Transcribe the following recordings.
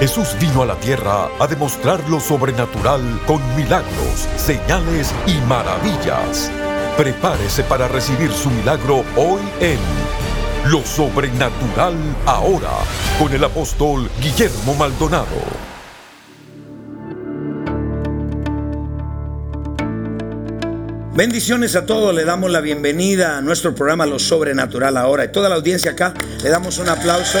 Jesús vino a la tierra a demostrar lo sobrenatural con milagros, señales y maravillas. Prepárese para recibir su milagro hoy en Lo Sobrenatural Ahora con el apóstol Guillermo Maldonado. Bendiciones a todos, le damos la bienvenida a nuestro programa Lo Sobrenatural ahora. Y toda la audiencia acá, le damos un aplauso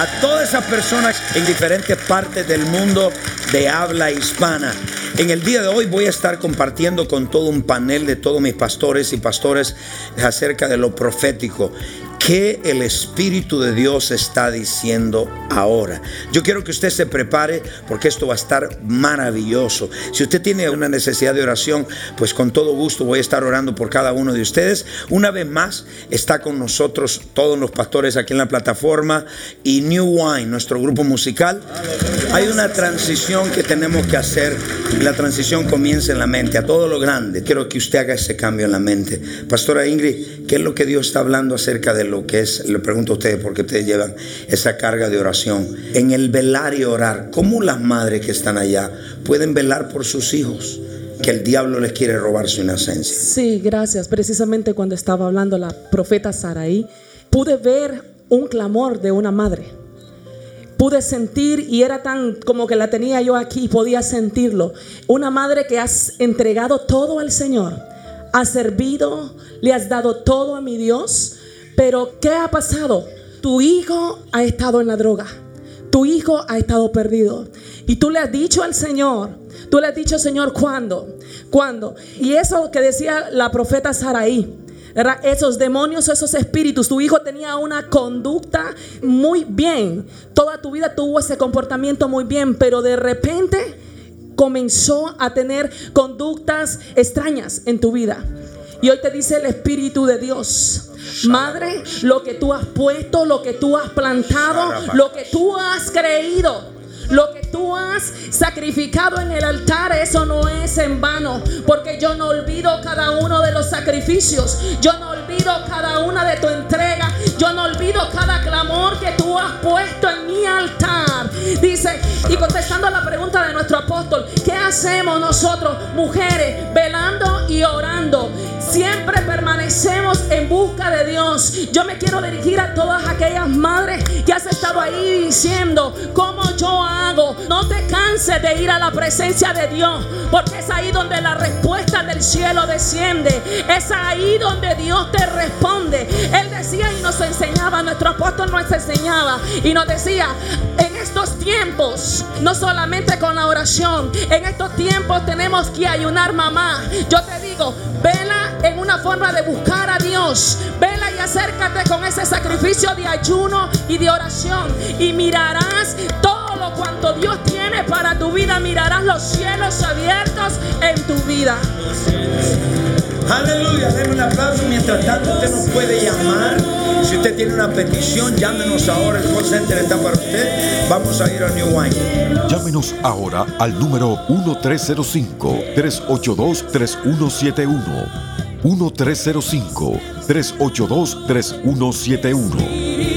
a todas esas personas en diferentes partes del mundo de habla hispana. En el día de hoy voy a estar compartiendo con todo un panel de todos mis pastores y pastores acerca de lo profético qué el Espíritu de Dios está diciendo ahora. Yo quiero que usted se prepare porque esto va a estar maravilloso. Si usted tiene una necesidad de oración, pues con todo gusto voy a estar orando por cada uno de ustedes. Una vez más, está con nosotros todos los pastores aquí en la plataforma y New Wine, nuestro grupo musical. Hay una transición que tenemos que hacer la transición comienza en la mente, a todo lo grande. Quiero que usted haga ese cambio en la mente. Pastora Ingrid, ¿qué es lo que Dios está hablando acerca de lo que es, le pregunto a ustedes, porque ustedes llevan esa carga de oración. En el velar y orar, ¿cómo las madres que están allá pueden velar por sus hijos? que el diablo les quiere robar su inocencia. Sí, gracias. Precisamente cuando estaba hablando la profeta Saraí, pude ver un clamor de una madre. Pude sentir y era tan como que la tenía yo aquí, podía sentirlo. Una madre que has entregado todo al Señor, has servido, le has dado todo a mi Dios, pero ¿qué ha pasado? Tu hijo ha estado en la droga. Tu hijo ha estado perdido. Y tú le has dicho al Señor, tú le has dicho, Señor, ¿cuándo? ¿Cuándo? Y eso que decía la profeta Saraí, esos demonios, esos espíritus, tu hijo tenía una conducta muy bien. Toda tu vida tuvo ese comportamiento muy bien, pero de repente comenzó a tener conductas extrañas en tu vida. Y hoy te dice el Espíritu de Dios Madre, lo que tú has puesto, lo que tú has plantado, lo que tú has creído. Lo que tú has sacrificado en el altar, eso no es en vano. Porque yo no olvido cada uno de los sacrificios. Yo no olvido cada una de tu entrega. Yo no olvido cada clamor que tú has puesto en mi altar. Dice, y contestando a la pregunta de nuestro apóstol, ¿qué hacemos nosotros, mujeres, velando y orando? Siempre permanecemos en busca de Dios. Yo me quiero dirigir a todas aquellas madres que has estado ahí diciendo, ¿cómo yo hago? No te canses de ir a la presencia de Dios, porque es ahí donde la respuesta del cielo desciende. Es ahí donde Dios te responde. Él decía y nos enseñaba, nuestro apóstol nos enseñaba y nos decía, estos tiempos, no solamente con la oración, en estos tiempos tenemos que ayunar mamá. Yo te digo, vela en una forma de buscar a Dios. Vela y acércate con ese sacrificio de ayuno y de oración. Y mirarás todo lo cuanto Dios tiene para tu vida. Mirarás los cielos abiertos en tu vida. Aleluya, denme un aplauso. Mientras tanto, usted nos puede llamar. Si usted tiene una petición, llámenos ahora. El call center está para usted. Vamos a ir a New Wine. Llámenos ahora al número 1305-382-3171. 1305-382-3171.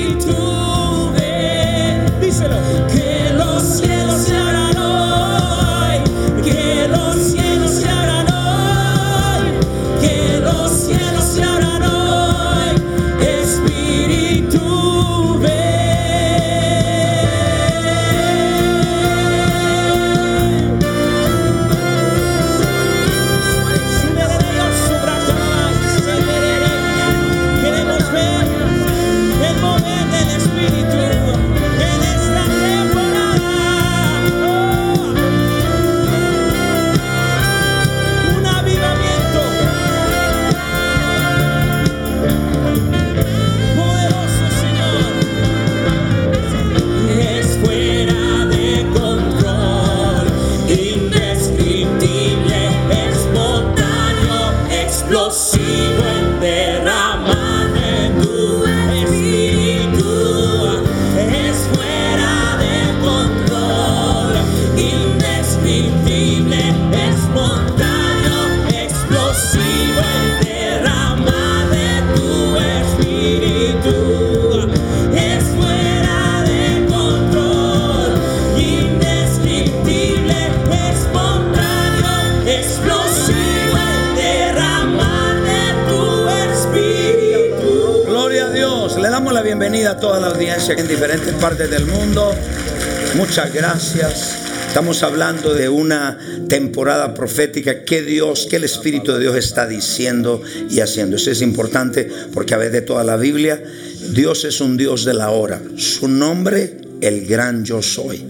Bienvenida a toda la audiencia en diferentes partes del mundo. Muchas gracias. Estamos hablando de una temporada profética que Dios, que el Espíritu de Dios está diciendo y haciendo. Eso es importante porque a veces de toda la Biblia, Dios es un Dios de la hora. Su nombre, el gran yo soy.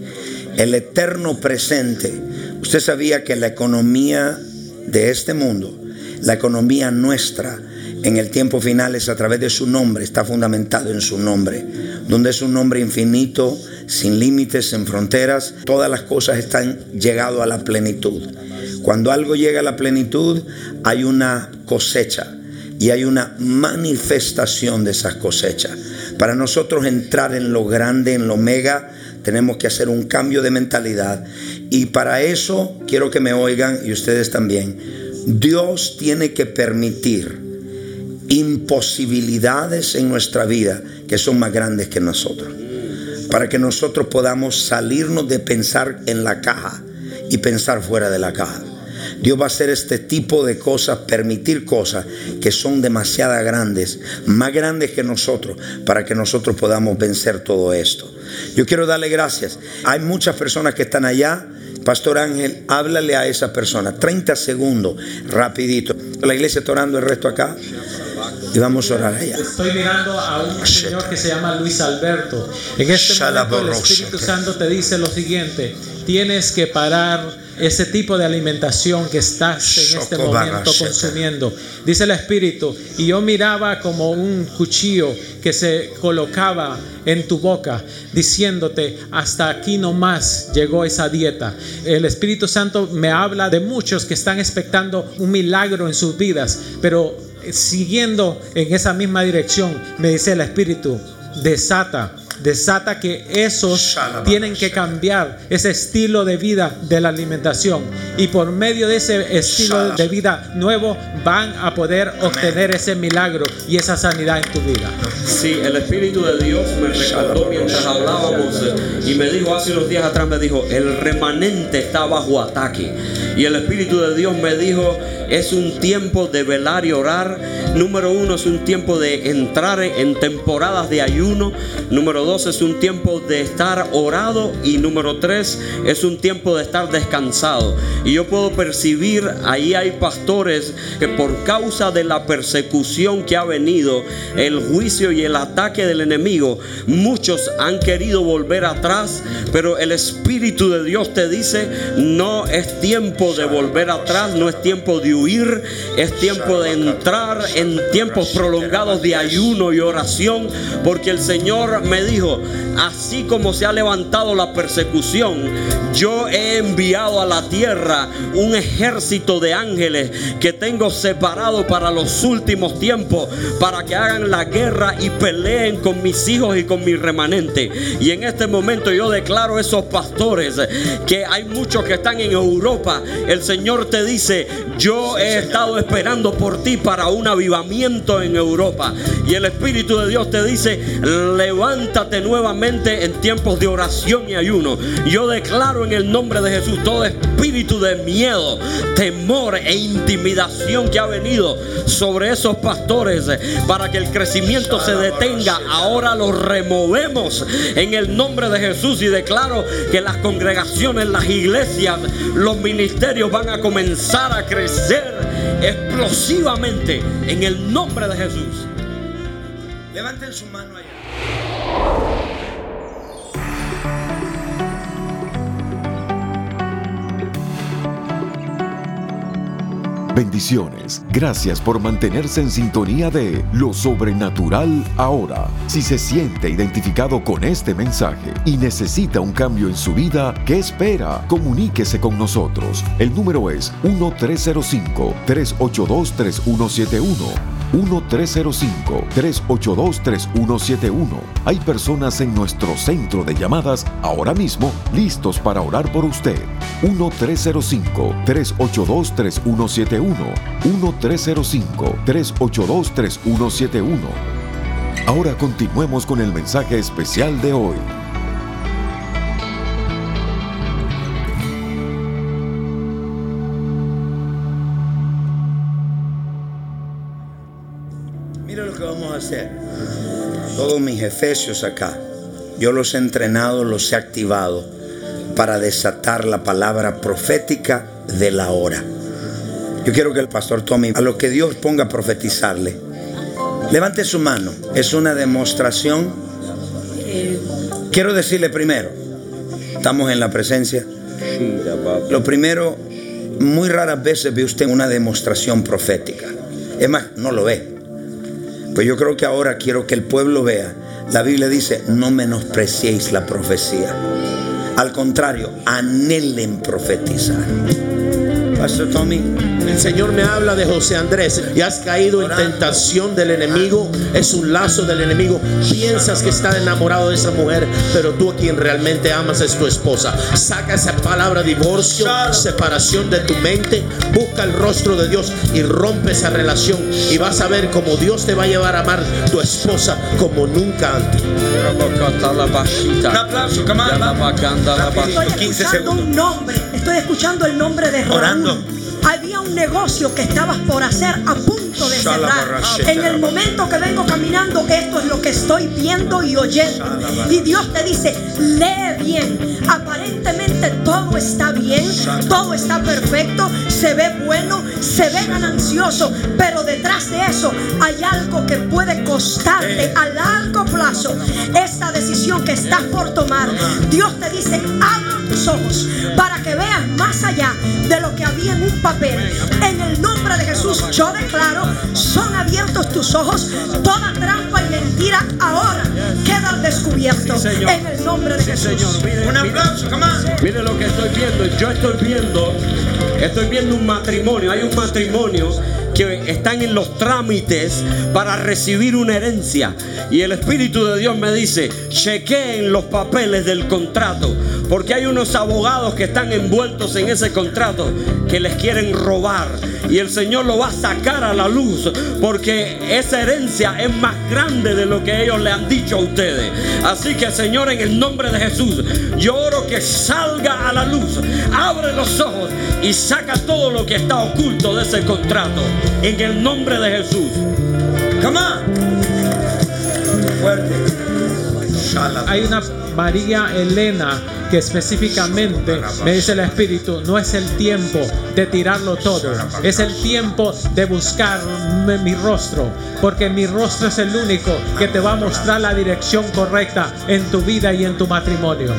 El eterno presente. Usted sabía que la economía de este mundo, la economía nuestra, en el tiempo final es a través de su nombre, está fundamentado en su nombre, donde es un nombre infinito, sin límites, sin fronteras, todas las cosas están llegado a la plenitud. Cuando algo llega a la plenitud, hay una cosecha y hay una manifestación de esas cosechas. Para nosotros entrar en lo grande, en lo mega, tenemos que hacer un cambio de mentalidad. Y para eso quiero que me oigan y ustedes también. Dios tiene que permitir imposibilidades en nuestra vida que son más grandes que nosotros. Para que nosotros podamos salirnos de pensar en la caja y pensar fuera de la caja. Dios va a hacer este tipo de cosas, permitir cosas que son demasiado grandes, más grandes que nosotros, para que nosotros podamos vencer todo esto. Yo quiero darle gracias. Hay muchas personas que están allá. Pastor Ángel, háblale a esa persona. 30 segundos, rapidito. La iglesia está orando el resto acá. Y vamos a orar allá. Estoy mirando a un señor que se llama Luis Alberto. En este momento el Espíritu Santo te dice lo siguiente. Tienes que parar ese tipo de alimentación que estás en este momento consumiendo. Dice el Espíritu, y yo miraba como un cuchillo que se colocaba en tu boca, diciéndote, hasta aquí nomás llegó esa dieta. El Espíritu Santo me habla de muchos que están expectando un milagro en sus vidas, pero siguiendo en esa misma dirección, me dice el Espíritu, desata desata que esos tienen que cambiar ese estilo de vida de la alimentación. Y por medio de ese estilo de vida nuevo van a poder obtener ese milagro y esa sanidad en tu vida. Sí, el Espíritu de Dios me recordó mientras hablábamos y me dijo hace unos días atrás, me dijo, el remanente está bajo ataque. Y el Espíritu de Dios me dijo, es un tiempo de velar y orar. Número uno, es un tiempo de entrar en temporadas de ayuno. Número dos, es un tiempo de estar orado. Y número tres, es un tiempo de estar descansado. Y yo puedo percibir, ahí hay pastores que por causa de la persecución que ha venido, el juicio y el ataque del enemigo, muchos han querido volver atrás. Pero el Espíritu de Dios te dice, no es tiempo de volver atrás, no es tiempo de huir, es tiempo de entrar en tiempos prolongados de ayuno y oración, porque el Señor me dijo, así como se ha levantado la persecución, yo he enviado a la tierra un ejército de ángeles que tengo separado para los últimos tiempos, para que hagan la guerra y peleen con mis hijos y con mi remanente. Y en este momento yo declaro a esos pastores que hay muchos que están en Europa el Señor te dice, yo he estado esperando por ti para un avivamiento en Europa. Y el Espíritu de Dios te dice, levántate nuevamente en tiempos de oración y ayuno. Yo declaro en el nombre de Jesús todo espíritu de miedo, temor e intimidación que ha venido sobre esos pastores para que el crecimiento se detenga. Ahora lo removemos en el nombre de Jesús y declaro que las congregaciones, las iglesias, los ministerios, van a comenzar a crecer explosivamente en el nombre de Jesús. Levanten su mano allá. Bendiciones. Gracias por mantenerse en sintonía de Lo Sobrenatural ahora. Si se siente identificado con este mensaje y necesita un cambio en su vida, ¿qué espera? Comuníquese con nosotros. El número es 1305-382-3171. 1-305-382-3171. Hay personas en nuestro centro de llamadas ahora mismo listos para orar por usted. 1-305-382-3171. 1-305-382-3171. Ahora continuemos con el mensaje especial de hoy. Todos mis efesios acá, yo los he entrenado, los he activado para desatar la palabra profética de la hora. Yo quiero que el pastor Tommy, a lo que Dios ponga a profetizarle, levante su mano. Es una demostración. Quiero decirle primero, estamos en la presencia. Lo primero, muy raras veces ve usted una demostración profética. Es más, no lo ve. Pues yo creo que ahora quiero que el pueblo vea. La Biblia dice, no menospreciéis la profecía. Al contrario, anhelen profetizar. Pastor Tommy. El Señor me habla de José Andrés y has caído en tentación del enemigo. Es un lazo del enemigo. Piensas que está enamorado de esa mujer, pero tú a quien realmente amas es tu esposa. Saca esa palabra divorcio, separación de tu mente. Busca el rostro de Dios y rompe esa relación. Y vas a ver cómo Dios te va a llevar a amar tu esposa como nunca antes. Un aplauso, come on, vamos. Estoy 15 escuchando segundos. un nombre. Estoy escuchando el nombre de Raúl. Orando. Había un negocio que estabas por hacer a punto de cerrar. En el momento que vengo caminando, esto es lo que estoy viendo y oyendo. Y Dios te dice, lee bien. Aparentemente todo está bien, todo está perfecto, se ve bueno, se ve ganancioso, pero detrás de eso hay algo que puede costarte a largo plazo esta decisión que estás por tomar. Dios te dice, abre tus ojos para que veas más allá de lo que había en un papel. En el nombre de Jesús, yo declaro, son abiertos tus ojos. Toda trampa y mentira ahora queda al descubierto. En el nombre de Jesús. Un aplauso, on. Mire lo que estoy viendo. Yo estoy viendo, estoy viendo un matrimonio. Hay un matrimonio que están en los trámites para recibir una herencia. Y el Espíritu de Dios me dice, chequeen los papeles del contrato. Porque hay unos abogados que están envueltos en ese contrato que les quieren robar. Y el Señor lo va a sacar a la luz. Porque esa herencia es más grande de lo que ellos le han dicho a ustedes. Así que Señor, en el nombre de Jesús, yo oro que salga a la luz. Abre los ojos y saca todo lo que está oculto de ese contrato. En el nombre de Jesús. Come on. Fuerte. Hay una María Elena que específicamente me dice el Espíritu, no es el tiempo de tirarlo todo, es el tiempo de buscar mi, rostro, porque mi rostro es el único que te va a mostrar la dirección correcta en tu vida y en tu matrimonio.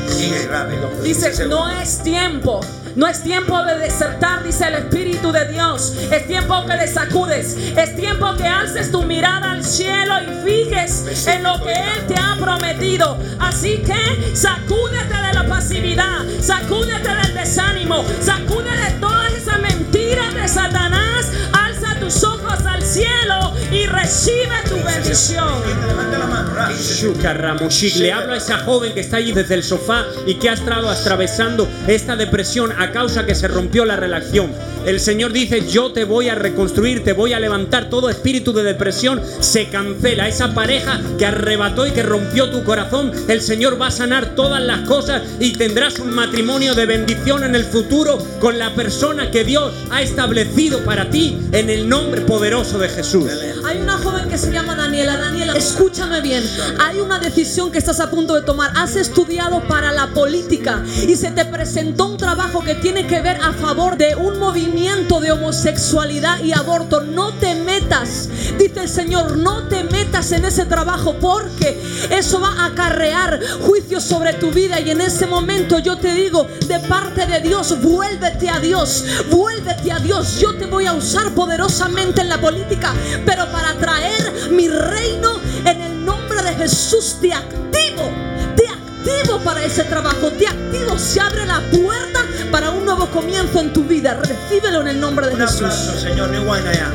Dice, no es tiempo. No es tiempo de desertar, dice el Espíritu de Dios. Es tiempo que le sacudes. Es tiempo que alces tu mirada al cielo y fijes en lo que Él te ha prometido. Así que sacúdete de la pasividad. Sacúdete del desánimo. Sacúdete de todas esas mentiras de Satanás. Tus ojos al cielo y recibe tu bendición. Le hablo a esa joven que está allí desde el sofá y que ha estado atravesando esta depresión a causa que se rompió la relación. El Señor dice, yo te voy a reconstruir, te voy a levantar. Todo espíritu de depresión se cancela. Esa pareja que arrebató y que rompió tu corazón, el Señor va a sanar todas las cosas y tendrás un matrimonio de bendición en el futuro con la persona que Dios ha establecido para ti en el nombre poderoso de Jesús. Hay una joven que se llama Daniela. Daniela, escúchame bien. Hay una decisión que estás a punto de tomar. Has estudiado para la política y se te presentó un trabajo que tiene que ver a favor de un movimiento de homosexualidad y aborto. No te metas, dice el Señor, no te metas en ese trabajo porque eso va a acarrear juicio sobre tu vida. Y en ese momento yo te digo, de parte de Dios, vuélvete a Dios, vuélvete a Dios. Yo te voy a usar poderosamente en la política, pero para traer mi reino en el nombre de Jesús te activo, activo para ese trabajo, te activo, se abre la puerta para un nuevo comienzo en tu vida. Recíbelo en el nombre de Un Jesús. aplauso, Señor. New wine allá.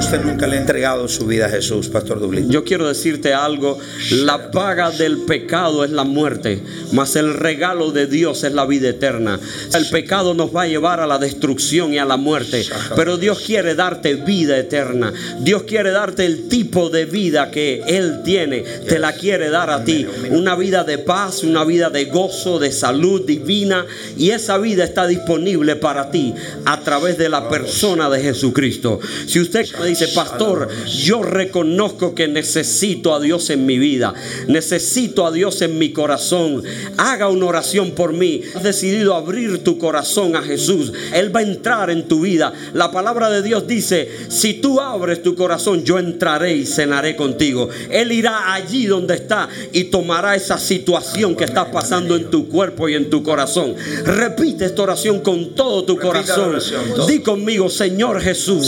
Usted nunca le ha entregado su vida a Jesús, Pastor Dublín. Yo quiero decirte algo, la paga del pecado es la muerte, mas el regalo de Dios es la vida eterna. El pecado nos va a llevar a la destrucción y a la muerte, pero Dios quiere darte vida eterna. Dios quiere darte el tipo de vida que Él tiene, te la quiere dar a ti. Una vida de paz, una vida de gozo, de salud divina, y esa vida está disponible para ti a través de la persona de Jesucristo. Si usted me dice, pastor, yo reconozco que necesito a Dios en mi vida, necesito a Dios en mi corazón, haga una oración por mí. Has decidido abrir tu corazón a Jesús, Él va a entrar en tu vida. La palabra de Dios dice, si tú abres tu corazón, yo entraré y cenaré contigo. Él irá allí donde está y tomará esa situación que está pasando en tu cuerpo y en tu corazón. Repite esta oración con todo tu corazón. Di conmigo, Señor Jesús,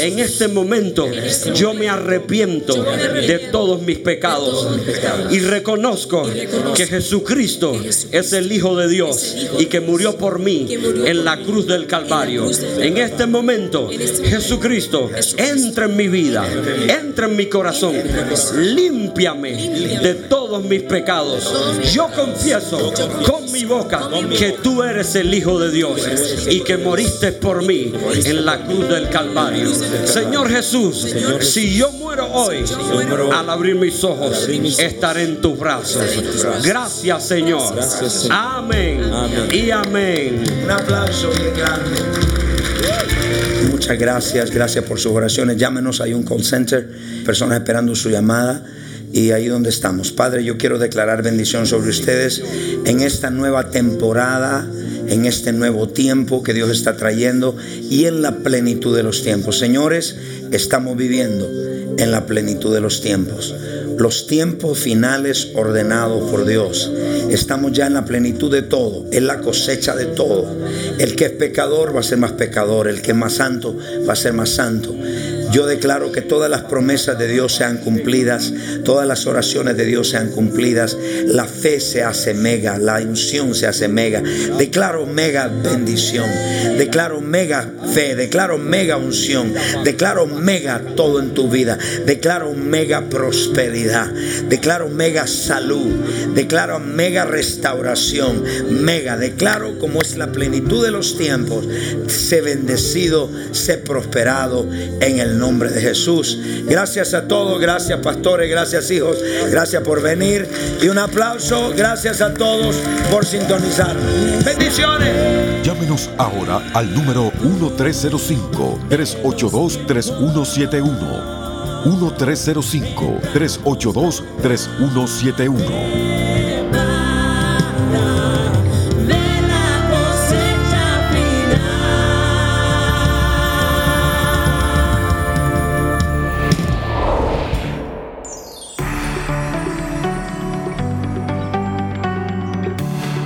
en este momento yo me arrepiento de todos mis pecados y reconozco que Jesucristo es el Hijo de Dios y que murió por mí en la cruz del Calvario. En este momento, Jesucristo, entra en mi vida, entra en mi corazón, límpiame de todos mis pecados. Yo confieso con mi boca que tú eres el Hijo de Dios y que moriste por mí en la cruz del Calvario. Señor Jesús, si yo muero hoy, al abrir mis ojos, estaré en tus brazos. Gracias, Señor. Amén y amén. Un aplauso bien grande. Muchas gracias, gracias por sus oraciones. Llámenos, hay un call center, personas esperando su llamada y ahí donde estamos. Padre, yo quiero declarar bendición sobre ustedes en esta nueva temporada, en este nuevo tiempo que Dios está trayendo y en la plenitud de los tiempos. Señores, estamos viviendo en la plenitud de los tiempos. Los tiempos finales ordenados por Dios. Estamos ya en la plenitud de todo, en la cosecha de todo. El que es pecador va a ser más pecador, el que es más santo va a ser más santo. Yo declaro que todas las promesas de Dios sean cumplidas, todas las oraciones de Dios sean cumplidas, la fe se hace mega, la unción se hace mega. Declaro mega bendición, declaro mega fe, declaro mega unción, declaro mega todo en tu vida, declaro mega prosperidad, declaro mega salud, declaro mega restauración, mega, declaro como es la plenitud de los tiempos, sé bendecido, sé prosperado en el nombre de Jesús. Gracias a todos, gracias pastores, gracias hijos, gracias por venir y un aplauso, gracias a todos por sintonizar. Bendiciones. Llámenos ahora al número 1305-382-3171. 1305-382-3171.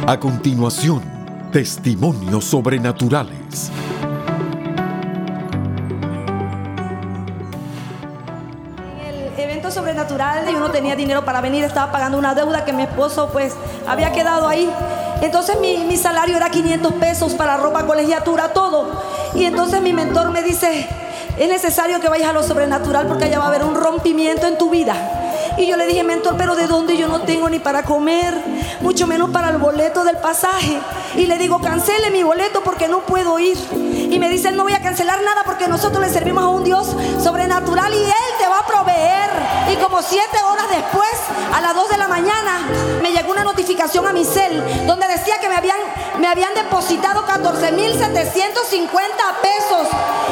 A continuación, testimonios sobrenaturales. el evento sobrenatural y uno tenía dinero para venir, estaba pagando una deuda que mi esposo pues había quedado ahí. Entonces mi, mi salario era 500 pesos para ropa, colegiatura, todo. Y entonces mi mentor me dice, es necesario que vayas a lo sobrenatural porque allá va a haber un rompimiento en tu vida. Y yo le dije, mentor, pero ¿de dónde yo no tengo ni para comer? Mucho menos para el boleto del pasaje. Y le digo, cancele mi boleto porque no puedo ir. Y me dice, no voy a cancelar nada porque nosotros le servimos a un Dios sobrenatural y Él te va a proveer. Y como siete horas después, a las 2 de la mañana, me llegó una notificación a mi cel donde decía que me habían, me habían depositado 14.750 pesos.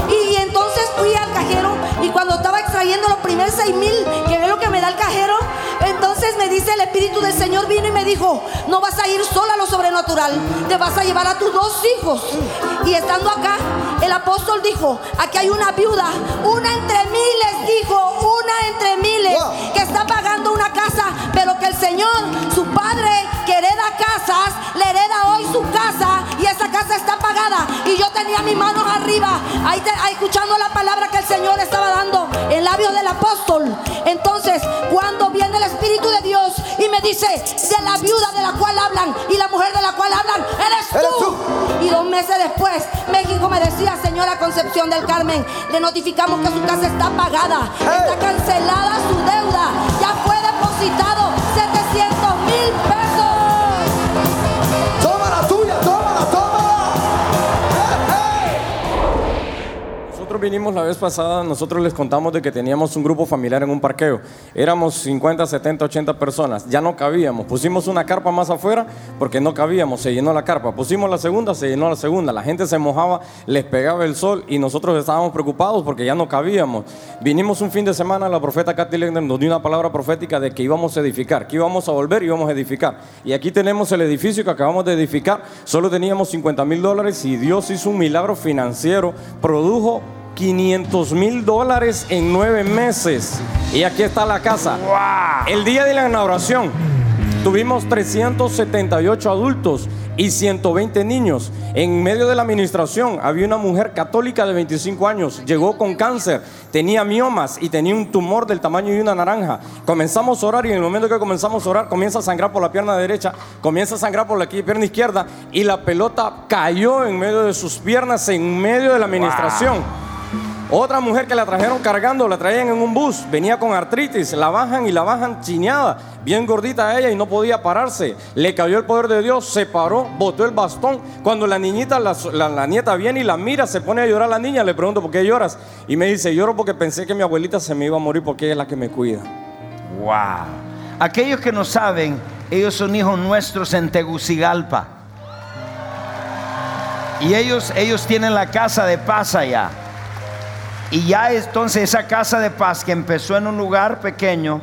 Y entonces fui al cajero y cuando estaba extrayendo los primeros 6.000, que es lo que me da el cajero, entonces me dice el Espíritu del Señor vino y me dijo, no vas a ir sola a lo sobrenatural, te vas a llevar a tus dos hijos. Y estando acá, el apóstol dijo, aquí hay una viuda, una entre miles, dijo, una entre miles, que está pagando una casa, pero que el Señor, su padre que hereda casas, le hereda hoy su casa y esa casa está pagada. Y yo tenía mis manos arriba, ahí, te- ahí escuchando la palabra que el Señor estaba dando en labios del apóstol. Entonces, cuando viene el Espíritu de Dios y me dice, de la viuda de la cual hablan y la mujer de la cual hablan, eres tú. Y Dos meses después, México me decía, señora Concepción del Carmen, le notificamos que su casa está pagada, está cancelada su deuda, ya fue depositado 700 mil pesos. Vinimos la vez pasada, nosotros les contamos de que teníamos un grupo familiar en un parqueo. Éramos 50, 70, 80 personas. Ya no cabíamos. Pusimos una carpa más afuera porque no cabíamos. Se llenó la carpa. Pusimos la segunda, se llenó la segunda. La gente se mojaba, les pegaba el sol y nosotros estábamos preocupados porque ya no cabíamos. Vinimos un fin de semana, la profeta Katy Legner nos dio una palabra profética de que íbamos a edificar, que íbamos a volver y íbamos a edificar. Y aquí tenemos el edificio que acabamos de edificar. Solo teníamos 50 mil dólares y Dios hizo un milagro financiero. Produjo 500 mil dólares en nueve meses. Y aquí está la casa. El día de la inauguración tuvimos 378 adultos y 120 niños. En medio de la administración había una mujer católica de 25 años. Llegó con cáncer, tenía miomas y tenía un tumor del tamaño de una naranja. Comenzamos a orar y en el momento que comenzamos a orar comienza a sangrar por la pierna derecha, comienza a sangrar por la pierna izquierda y la pelota cayó en medio de sus piernas en medio de la administración. Otra mujer que la trajeron cargando, la traían en un bus, venía con artritis, la bajan y la bajan chineada, bien gordita ella y no podía pararse. Le cayó el poder de Dios, se paró, botó el bastón. Cuando la niñita, la, nieta viene y la mira, se pone a llorar la niña, le pregunto, ¿por qué lloras? Y me dice, lloro porque pensé que mi abuelita se me iba a morir porque ella es la que me cuida. Wow. Aquellos que no saben, ellos son hijos nuestros en Tegucigalpa. Y ellos, ellos tienen la casa de paz allá. Y ya entonces esa casa de paz que empezó en un lugar pequeño,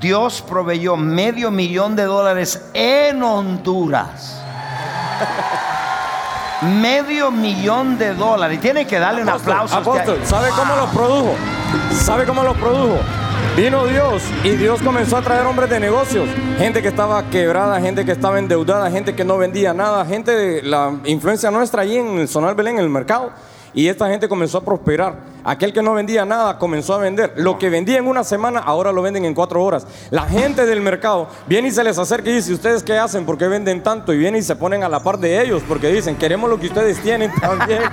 Dios proveyó medio millón de dólares en Honduras. medio millón de dólares. Y tienen que darle un Apóstol, aplauso. a usted. apóstol, ¿sabe cómo los produjo? ¿Sabe cómo los produjo? Vino Dios y Dios comenzó a traer hombres de negocios, gente que estaba quebrada, gente que estaba endeudada, gente que no vendía nada, gente de la influencia nuestra allí en el Sonar Belén, en el mercado. Y esta gente comenzó a prosperar. Aquel que no vendía nada comenzó a vender. Lo que vendía en una semana, ahora lo venden en cuatro horas. La gente del mercado viene y se les acerca y dice, ¿ustedes qué hacen? ¿Por qué venden tanto? Y vienen y se ponen a la par de ellos porque dicen, queremos lo que ustedes tienen también.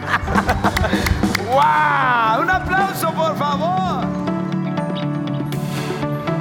¡Wow! Un aplauso, por favor.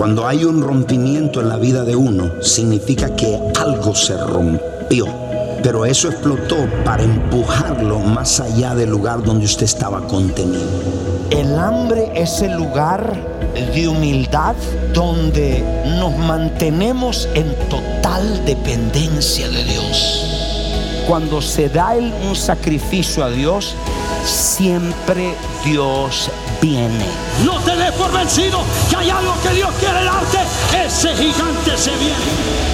Cuando hay un rompimiento en la vida de uno, significa que algo se rompió. Pero eso explotó para empujarlo más allá del lugar donde usted estaba contenido. El hambre es el lugar de humildad donde nos mantenemos en total dependencia de Dios. Cuando se da un sacrificio a Dios, siempre Dios viene. No te des por vencido, que hay algo que Dios quiere darte. Ese gigante se viene.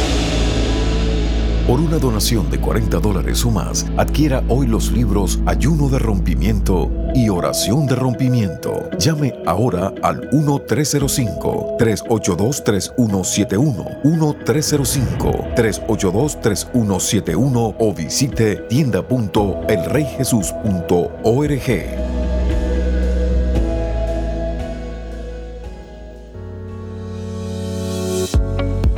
Por una donación de 40 dólares o más, adquiera hoy los libros Ayuno de Rompimiento y Oración de Rompimiento. Llame ahora al 1-305-382-3171, 1-305-382-3171 o visite tienda.elreyjesus.org.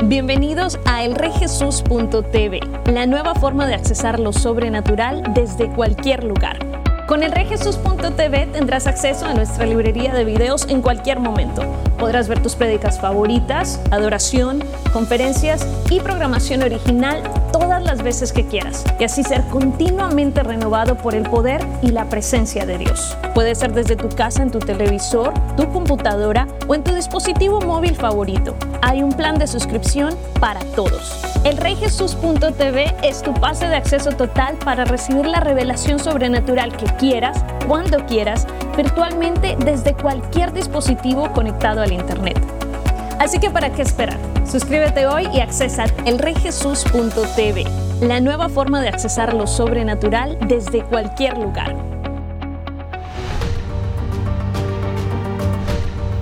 Bienvenidos a elreyjesus.tv, la nueva forma de accesar lo sobrenatural desde cualquier lugar. Con elreyjesus.tv tendrás acceso a nuestra librería de videos en cualquier momento. Podrás ver tus prédicas favoritas, adoración, conferencias y programación original todas las veces que quieras y así ser continuamente renovado por el poder y la presencia de Dios. Puede ser desde tu casa, en tu televisor, tu computadora o en tu dispositivo móvil favorito. Hay un plan de suscripción para todos. Elreyjesus.tv es tu pase de acceso total para recibir la revelación sobrenatural que quieras, cuando quieras, virtualmente desde cualquier dispositivo conectado al Internet. Así que ¿para qué esperar? Suscríbete hoy y accesa elreyjesus.tv. la nueva forma de accesar lo sobrenatural desde cualquier lugar.